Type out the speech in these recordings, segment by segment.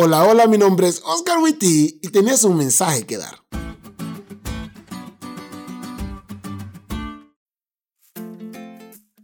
Hola, hola, mi nombre es Oscar Witty y tenías un mensaje que dar.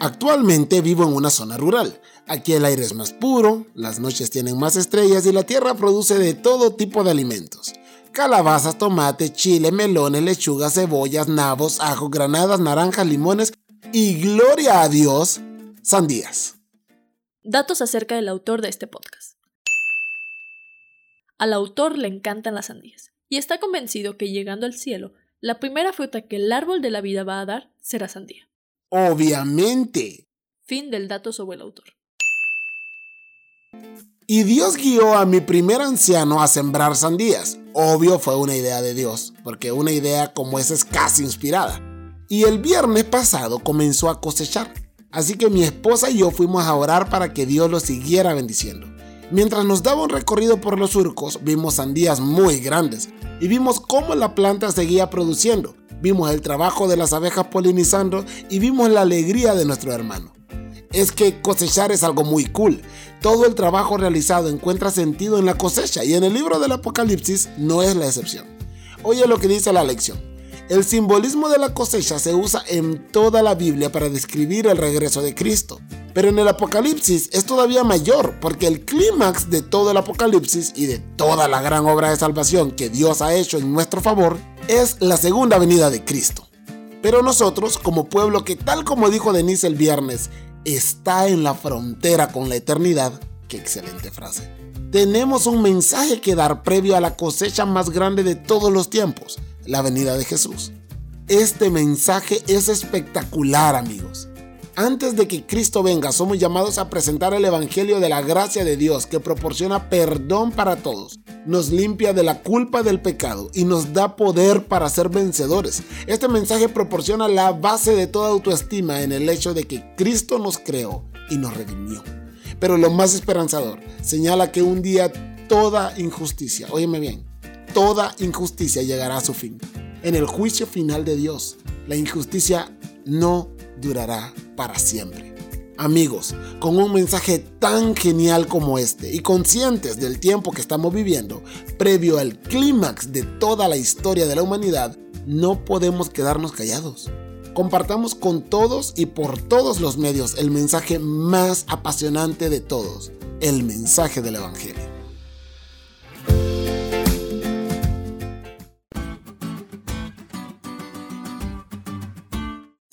Actualmente vivo en una zona rural. Aquí el aire es más puro, las noches tienen más estrellas y la tierra produce de todo tipo de alimentos. Calabazas, tomate, chile, melones, lechugas, cebollas, nabos, ajo, granadas, naranjas, limones y gloria a Dios, sandías. Datos acerca del autor de este podcast. Al autor le encantan las sandías y está convencido que llegando al cielo, la primera fruta que el árbol de la vida va a dar será sandía. Obviamente. Fin del dato sobre el autor. Y Dios guió a mi primer anciano a sembrar sandías. Obvio fue una idea de Dios, porque una idea como esa es casi inspirada. Y el viernes pasado comenzó a cosechar. Así que mi esposa y yo fuimos a orar para que Dios lo siguiera bendiciendo. Mientras nos daba un recorrido por los surcos, vimos sandías muy grandes y vimos cómo la planta seguía produciendo. Vimos el trabajo de las abejas polinizando y vimos la alegría de nuestro hermano. Es que cosechar es algo muy cool. Todo el trabajo realizado encuentra sentido en la cosecha y en el libro del Apocalipsis no es la excepción. Oye lo que dice la lección. El simbolismo de la cosecha se usa en toda la Biblia para describir el regreso de Cristo. Pero en el Apocalipsis es todavía mayor, porque el clímax de todo el Apocalipsis y de toda la gran obra de salvación que Dios ha hecho en nuestro favor es la segunda venida de Cristo. Pero nosotros, como pueblo que tal como dijo Denise el viernes, está en la frontera con la eternidad, qué excelente frase, tenemos un mensaje que dar previo a la cosecha más grande de todos los tiempos, la venida de Jesús. Este mensaje es espectacular amigos. Antes de que Cristo venga, somos llamados a presentar el Evangelio de la gracia de Dios que proporciona perdón para todos, nos limpia de la culpa del pecado y nos da poder para ser vencedores. Este mensaje proporciona la base de toda autoestima en el hecho de que Cristo nos creó y nos redimió. Pero lo más esperanzador señala que un día toda injusticia, óyeme bien, toda injusticia llegará a su fin. En el juicio final de Dios, la injusticia no durará para siempre. Amigos, con un mensaje tan genial como este y conscientes del tiempo que estamos viviendo, previo al clímax de toda la historia de la humanidad, no podemos quedarnos callados. Compartamos con todos y por todos los medios el mensaje más apasionante de todos, el mensaje del Evangelio.